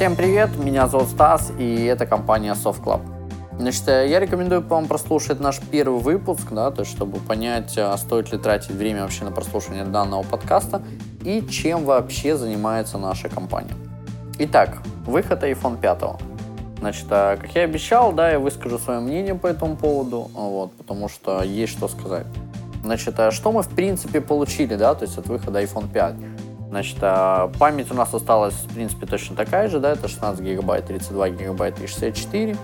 Всем привет, меня зовут Стас, и это компания Soft Club. Значит, э, я рекомендую вам прослушать наш первый выпуск, да, то есть, чтобы понять, а, стоит ли тратить время вообще на прослушивание данного подкаста и чем вообще занимается наша компания. Итак, выход iPhone 5. Значит, а, как я обещал, да, я выскажу свое мнение по этому поводу, вот, потому что есть что сказать. Значит, что мы в принципе получили, да, то есть от выхода iPhone 5? Значит, а, память у нас осталась, в принципе, точно такая же, да, это 16 гигабайт, 32 гигабайта и 64.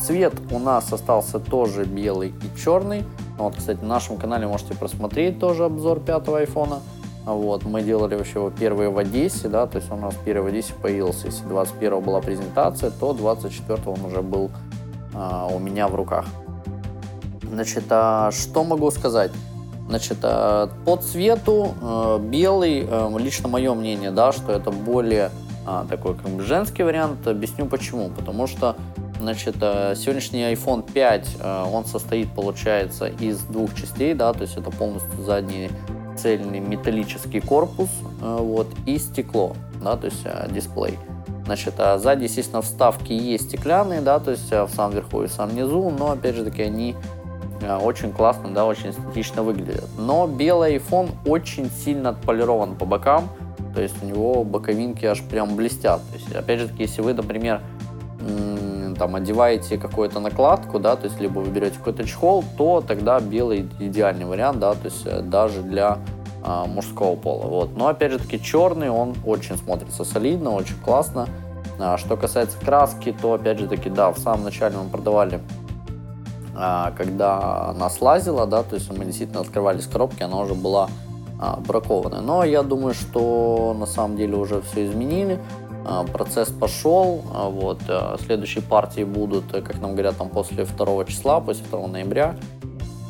Цвет у нас остался тоже белый и черный. Ну, вот, кстати, на нашем канале можете просмотреть тоже обзор пятого айфона. Вот, мы делали вообще его первые в Одессе, да, то есть он у нас первый в Одессе появился. Если 21 была презентация, то 24 он уже был а, у меня в руках. Значит, а что могу сказать? Значит, э, по цвету э, белый, э, лично мое мнение, да, что это более такой как бы женский вариант. Объясню почему. Потому что Значит, сегодняшний iPhone 5, он состоит, получается, из двух частей, да, то есть это полностью задний цельный металлический корпус, вот, и стекло, да, то есть дисплей. Значит, а сзади, естественно, вставки есть стеклянные, да, то есть в самом верху и в самом низу, но, опять же таки, они очень классно, да, очень эстетично выглядит. Но белый iPhone очень сильно отполирован по бокам, то есть у него боковинки аж прям блестят. То есть, опять же таки, если вы, например, там одеваете какую-то накладку, да, то есть либо вы берете какой-то чехол, то тогда белый идеальный вариант, да, то есть э, даже для а, мужского пола. Вот. Но опять же таки черный, он очень смотрится солидно, очень классно. А, что касается краски, то опять же таки, да, в самом начале мы продавали когда она слазила, да, то есть мы действительно открывались коробки, она уже была а, бракованная. Но я думаю, что на самом деле уже все изменили, а, процесс пошел, вот, следующие партии будут, как нам говорят, там после 2 числа, после 2 ноября,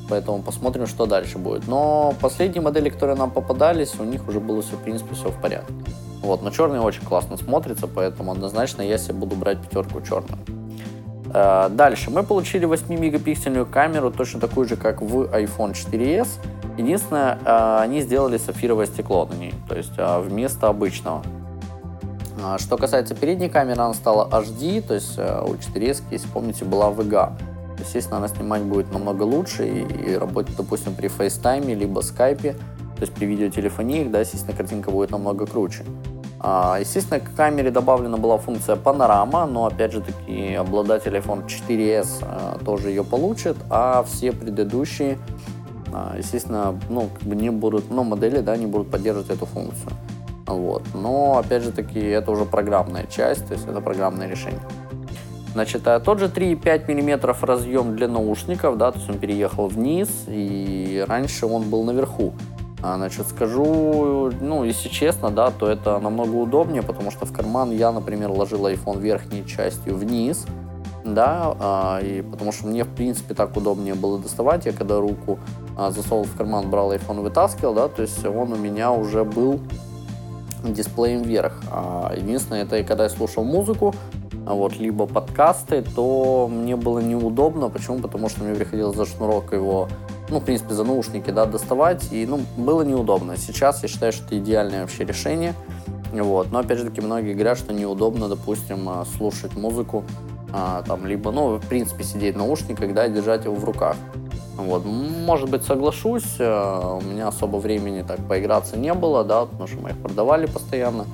поэтому посмотрим, что дальше будет. Но последние модели, которые нам попадались, у них уже было все, в принципе, все в порядке. Вот, но черный очень классно смотрится, поэтому однозначно я себе буду брать пятерку черную. Э, дальше мы получили 8-мегапиксельную камеру, точно такую же, как в iPhone 4s. Единственное, э, они сделали сапфировое стекло на ней, то есть э, вместо обычного. Что касается передней камеры, она стала HD, то есть у 4s, если помните, была VGA. Естественно, она снимать будет намного лучше и, и работать, допустим, при FaceTime, либо Skype, то есть при видеотелефонии, да, естественно, картинка будет намного круче. А, естественно, к камере добавлена была функция панорама, но опять же таки обладатель iPhone 4s а, тоже ее получит, а все предыдущие, а, естественно, ну, как бы не будут, ну, модели, да, не будут поддерживать эту функцию. Вот. Но, опять же таки, это уже программная часть, то есть это программное решение. Значит, тот же 3,5 мм разъем для наушников, да, то есть он переехал вниз, и раньше он был наверху. А, значит, скажу, ну, если честно, да, то это намного удобнее, потому что в карман я, например, ложил iPhone верхней частью вниз, да, а, и потому что мне, в принципе, так удобнее было доставать. Я когда руку а, засовывал в карман, брал iPhone, вытаскивал, да, то есть он у меня уже был дисплеем вверх. А, единственное, это когда я слушал музыку, вот, либо подкасты, то мне было неудобно. Почему? Потому что мне приходилось за шнурок его ну, в принципе, за наушники, да, доставать, и, ну, было неудобно. Сейчас я считаю, что это идеальное вообще решение, вот, но, опять же таки, многие говорят, что неудобно, допустим, а, слушать музыку, а, там, либо, ну, в принципе, сидеть в наушниках, да, и держать его в руках. Вот, может быть, соглашусь, а, у меня особо времени так поиграться не было, да, потому что мы их продавали постоянно,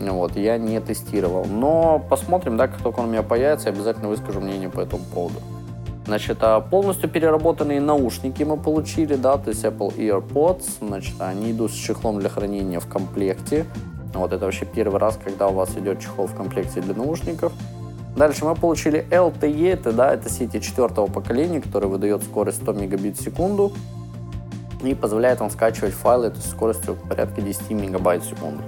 вот, я не тестировал. Но посмотрим, да, как только он у меня появится, я обязательно выскажу мнение по этому поводу. Значит, а полностью переработанные наушники мы получили, да, то есть Apple AirPods, значит, они идут с чехлом для хранения в комплекте. Вот это вообще первый раз, когда у вас идет чехол в комплекте для наушников. Дальше мы получили LTE, это, да, это сети четвертого поколения, который выдает скорость 100 мегабит в секунду и позволяет вам скачивать файлы есть скоростью порядка 10 мегабайт в секунду.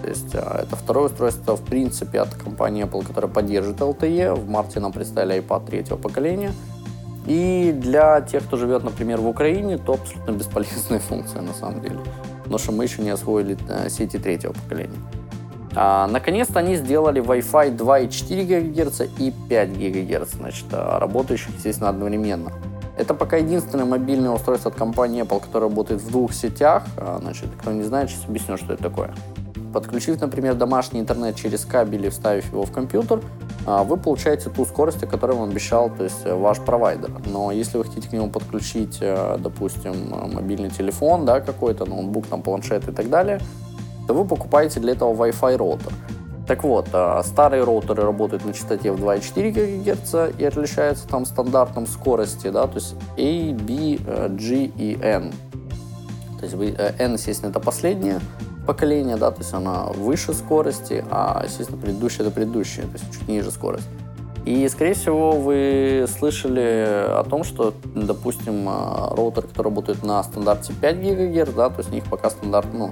То есть а, это второе устройство, в принципе, от компании Apple, которое поддерживает LTE. В марте нам представили iPad третьего поколения – и для тех, кто живет, например, в Украине, то абсолютно бесполезная функция на самом деле. Потому что мы еще не освоили э, сети третьего поколения. А, наконец-то они сделали Wi-Fi 2,4 ГГц и 5 ГГц, значит, а, работающих, естественно, одновременно. Это пока единственное мобильное устройство от компании Apple, которое работает в двух сетях. А, значит, кто не знает, сейчас объясню, что это такое. Подключив, например, домашний интернет через кабель и вставив его в компьютер, а, вы получаете ту скорость, о которой вам обещал то есть, ваш провайдер. Но если вы хотите к нему подключить, допустим, мобильный телефон да, какой-то, ноутбук, там, планшет и так далее, то вы покупаете для этого Wi-Fi роутер. Так вот, старые роутеры работают на частоте в 2,4 ГГц и отличаются там стандартом скорости, да, то есть A, B, G и N. То есть N, естественно, это последнее поколение, да, то есть она выше скорости, а, естественно, предыдущее это предыдущее, то есть чуть ниже скорость. И, скорее всего, вы слышали о том, что, допустим, роутер, который работает на стандарте 5 ГГц, да, то есть у них пока стандарт, ну,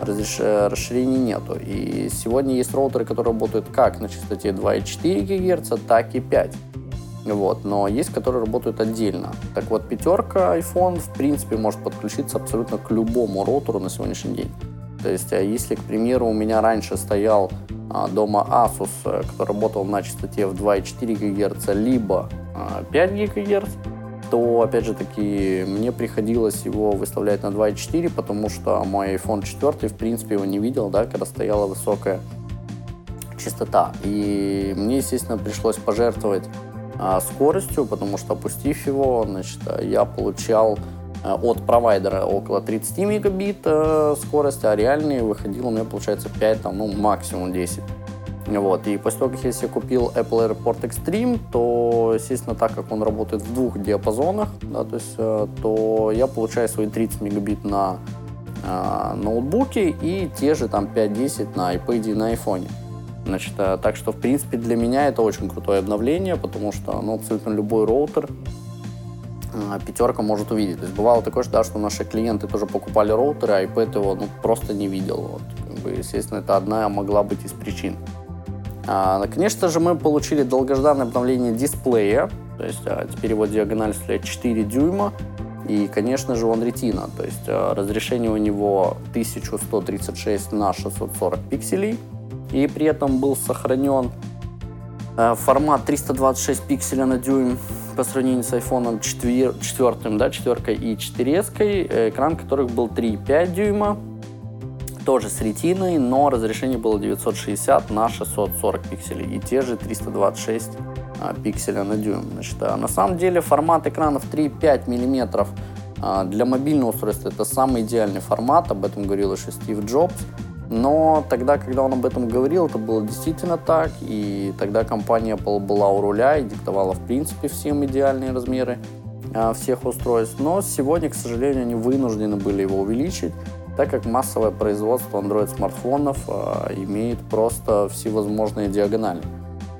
разреш... расширений нету. И сегодня есть роутеры, которые работают как на частоте 2,4 ГГц, так и 5. Вот, но есть, которые работают отдельно. Так вот, пятерка iPhone, в принципе, может подключиться абсолютно к любому роутеру на сегодняшний день. То есть, а если, к примеру, у меня раньше стоял а, дома Asus, э, который работал на частоте в 2,4 ГГц, либо 5 а, ГГц, то, опять же таки, мне приходилось его выставлять на 2.4, потому что мой iPhone 4, в принципе, его не видел, да, когда стояла высокая частота. И мне, естественно, пришлось пожертвовать а, скоростью, потому что, опустив его, значит, я получал от провайдера около 30 мегабит а, скорости, а реальный выходил у меня, получается, 5, там, ну, максимум 10. Вот. И после того, как я себе купил Apple AirPort Extreme, то, естественно, так как он работает в двух диапазонах, да, то, есть, э, то я получаю свои 30 мегабит на э, ноутбуке и те же там 5-10 на iPad и на iPhone. Значит, э, так что, в принципе, для меня это очень крутое обновление, потому что ну, абсолютно любой роутер э, пятерка может увидеть. То есть бывало такое, что, да, что наши клиенты тоже покупали роутеры, а iPad его ну, просто не видел. Вот. Естественно, это одна могла быть из причин. А, конечно же, мы получили долгожданное обновление дисплея, то есть а, теперь его диагональ составляет 4 дюйма, и, конечно же, он ретина, то есть а, разрешение у него 1136 на 640 пикселей, и при этом был сохранен формат 326 пикселей на дюйм по сравнению с iPhone 4, 4, да, 4 и 4, экран которых был 3,5 дюйма, тоже с ретиной, но разрешение было 960 на 640 пикселей и те же 326 а, пикселя на дюйм. Значит, а на самом деле формат экранов 3,5 мм а, для мобильного устройства это самый идеальный формат, об этом говорил еще Стив Джобс. Но тогда, когда он об этом говорил, это было действительно так, и тогда компания Apple была у руля и диктовала в принципе всем идеальные размеры а, всех устройств. Но сегодня, к сожалению, они вынуждены были его увеличить так как массовое производство Android-смартфонов э, имеет просто всевозможные диагонали.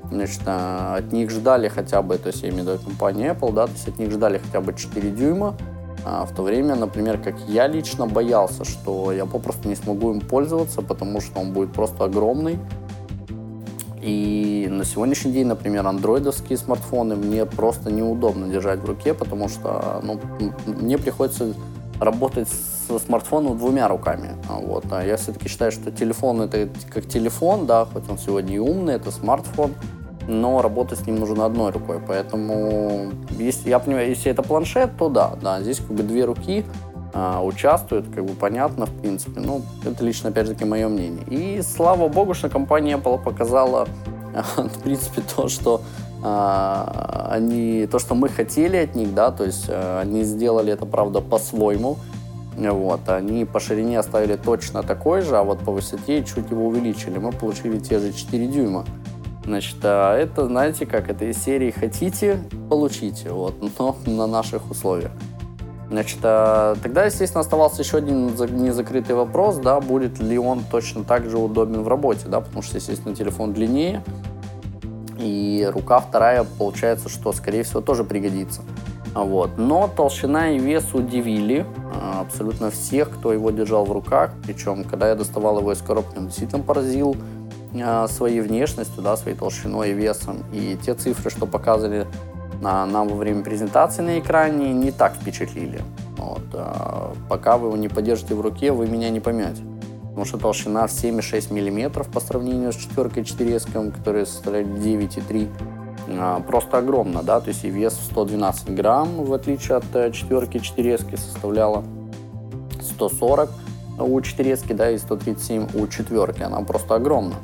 Значит, э, от них ждали хотя бы, то есть я имею в виду компанию Apple, да, то есть от них ждали хотя бы 4 дюйма, а в то время, например, как я лично боялся, что я попросту не смогу им пользоваться, потому что он будет просто огромный. И на сегодняшний день, например, андроидовские смартфоны мне просто неудобно держать в руке, потому что ну, мне приходится работать с смартфоном двумя руками. Вот. А я все-таки считаю, что телефон это как телефон, да, хоть он сегодня и умный, это смартфон, но работать с ним нужно одной рукой. Поэтому, если я понимаю, если это планшет, то да, да, здесь как бы две руки а, участвуют, как бы понятно, в принципе. Ну, это лично, опять же таки, мое мнение. И слава богу, что компания Apple показала, в принципе, то, что а, они, то, что мы хотели от них, да, то есть э, они сделали это, правда, по-своему, вот, они по ширине оставили точно такой же, а вот по высоте чуть его увеличили. Мы получили те же 4 дюйма. Значит, а это, знаете, как это из серии «Хотите, получите», вот, но на наших условиях. Значит, а тогда, естественно, оставался еще один незакрытый вопрос, да, будет ли он точно так же удобен в работе, да, потому что, естественно, телефон длиннее, и рука вторая, получается, что, скорее всего, тоже пригодится. Вот. Но толщина и вес удивили а, абсолютно всех, кто его держал в руках. Причем, когда я доставал его из коробки, он действительно поразил своей внешностью, да, своей толщиной и весом. И те цифры, что показывали а, нам во время презентации на экране, не так впечатлили. Вот. Пока вы его не подержите в руке, вы меня не поймете потому что толщина в 7,6 мм по сравнению с четверкой 4S, которая составляет 9,3 а, просто огромно, да, то есть и вес в 112 грамм, в отличие от э, четверки 4S составляла 140. у 4 да, и 137 у четверки. Она просто огромна.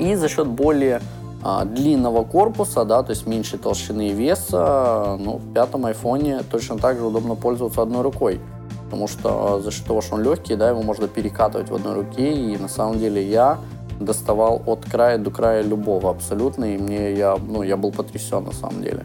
И за счет более а, длинного корпуса, да, то есть меньшей толщины и веса, ну, в пятом айфоне точно так же удобно пользоваться одной рукой. Потому что за счет того, что он легкий, да, его можно перекатывать в одной руке. И на самом деле я доставал от края до края любого абсолютно. И мне я, ну, я был потрясен на самом деле.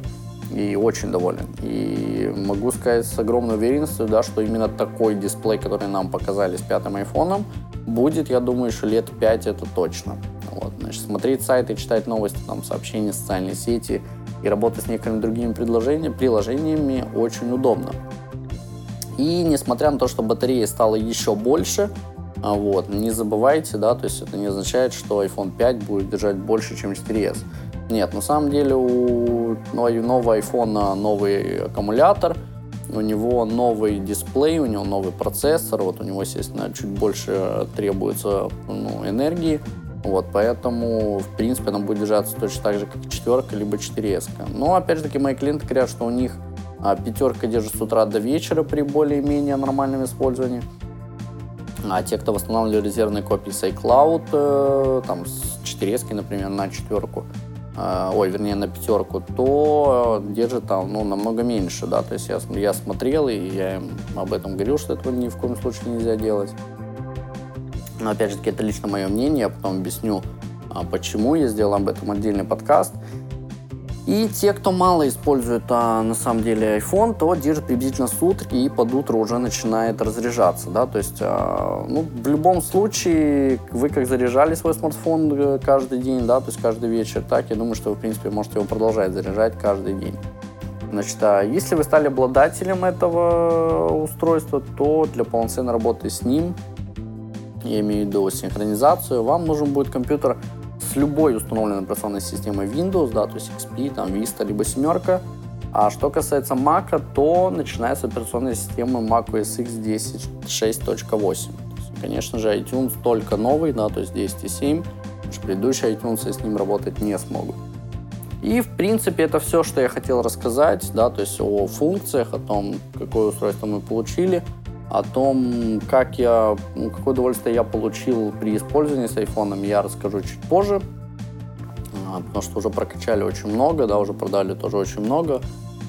И очень доволен. И могу сказать с огромной уверенностью, да, что именно такой дисплей, который нам показали с пятым айфоном, будет, я думаю, еще лет пять это точно. Вот, значит, смотреть сайты, читать новости, там, сообщения, социальные сети и работать с некоторыми другими предложениями, приложениями очень удобно. И несмотря на то, что батарея стала еще больше, а, вот, не забывайте, да, то есть это не означает, что iPhone 5 будет держать больше, чем 4s. Нет, на самом деле у нового iPhone новый аккумулятор, у него новый дисплей, у него новый процессор, вот у него, естественно, чуть больше требуется ну, энергии, вот, поэтому, в принципе, она будет держаться точно так же, как четверка, либо 4S. Но, опять же таки, мои клиенты говорят, что у них а, пятерка держит с утра до вечера при более-менее нормальном использовании. А те, кто восстанавливали резервные копии с iCloud, э, там, с 4S, например, на четверку, э, ой, вернее, на пятерку, то держит там, ну, намного меньше, да, то есть я, я смотрел, и я им об этом говорил, что этого ни в коем случае нельзя делать. Но опять же таки, это лично мое мнение, я потом объясню, а, почему я сделал об этом отдельный подкаст. И те, кто мало использует а, на самом деле iPhone, то держит приблизительно сутки и под утро уже начинает разряжаться. Да? То есть а, ну, в любом случае вы как заряжали свой смартфон э, каждый день, да, то есть каждый вечер, так я думаю, что вы в принципе можете его продолжать заряжать каждый день. Значит, а если вы стали обладателем этого устройства, то для полноценной работы с ним я имею в виду синхронизацию, вам нужен будет компьютер с любой установленной операционной системой Windows, да, то есть XP, там, Vista, либо семерка. А что касается Mac, то начинается операционная система Mac OS X 10.6.8. Конечно же, iTunes только новый, да, то есть 10.7. Предыдущий iTunes с ним работать не смогу. И, в принципе, это все, что я хотел рассказать, да, то есть о функциях, о том, какое устройство мы получили – о том, как я, какое удовольствие я получил при использовании с айфоном, я расскажу чуть позже, а, потому что уже прокачали очень много, да, уже продали тоже очень много,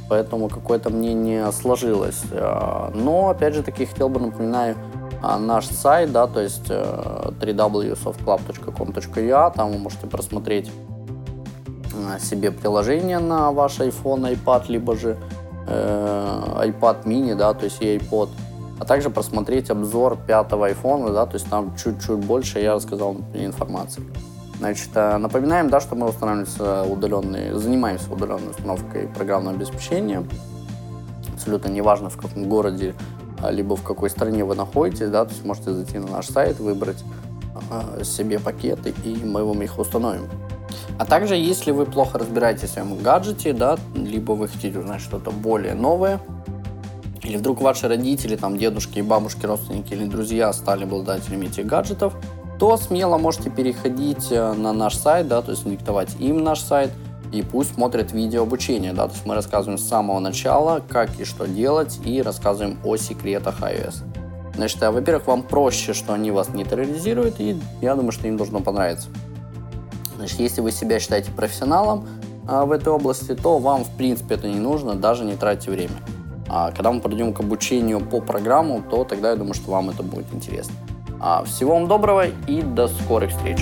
поэтому какое-то мнение сложилось. А, но, опять же таки, хотел бы, напоминаю, а, наш сайт, да, то есть э, www.softclub.com.ua, там вы можете просмотреть себе приложение на ваш iPhone, iPad, либо же э, iPad mini, да, то есть и iPod а также просмотреть обзор пятого iPhone, да, то есть там чуть-чуть больше я рассказал информации. Значит, э, напоминаем, да, что мы устанавливаемся удаленные, занимаемся удаленной установкой программного обеспечения. Абсолютно неважно, в каком городе, а, либо в какой стране вы находитесь, да, то есть можете зайти на наш сайт, выбрать э, себе пакеты, и мы вам их установим. А также, если вы плохо разбираетесь в своем гаджете, да, либо вы хотите узнать что-то более новое, или вдруг ваши родители, там, дедушки, бабушки, родственники или друзья стали обладателями этих гаджетов, то смело можете переходить э, на наш сайт, да, то есть диктовать им наш сайт, и пусть смотрят видео обучения, да, то есть мы рассказываем с самого начала, как и что делать, и рассказываем о секретах iOS. Значит, а, во-первых, вам проще, что они вас не терроризируют, и я думаю, что им должно понравиться. Значит, если вы себя считаете профессионалом а, в этой области, то вам, в принципе, это не нужно, даже не тратьте время. А когда мы пройдем к обучению по программу, то тогда я думаю, что вам это будет интересно. А всего вам доброго и до скорых встреч!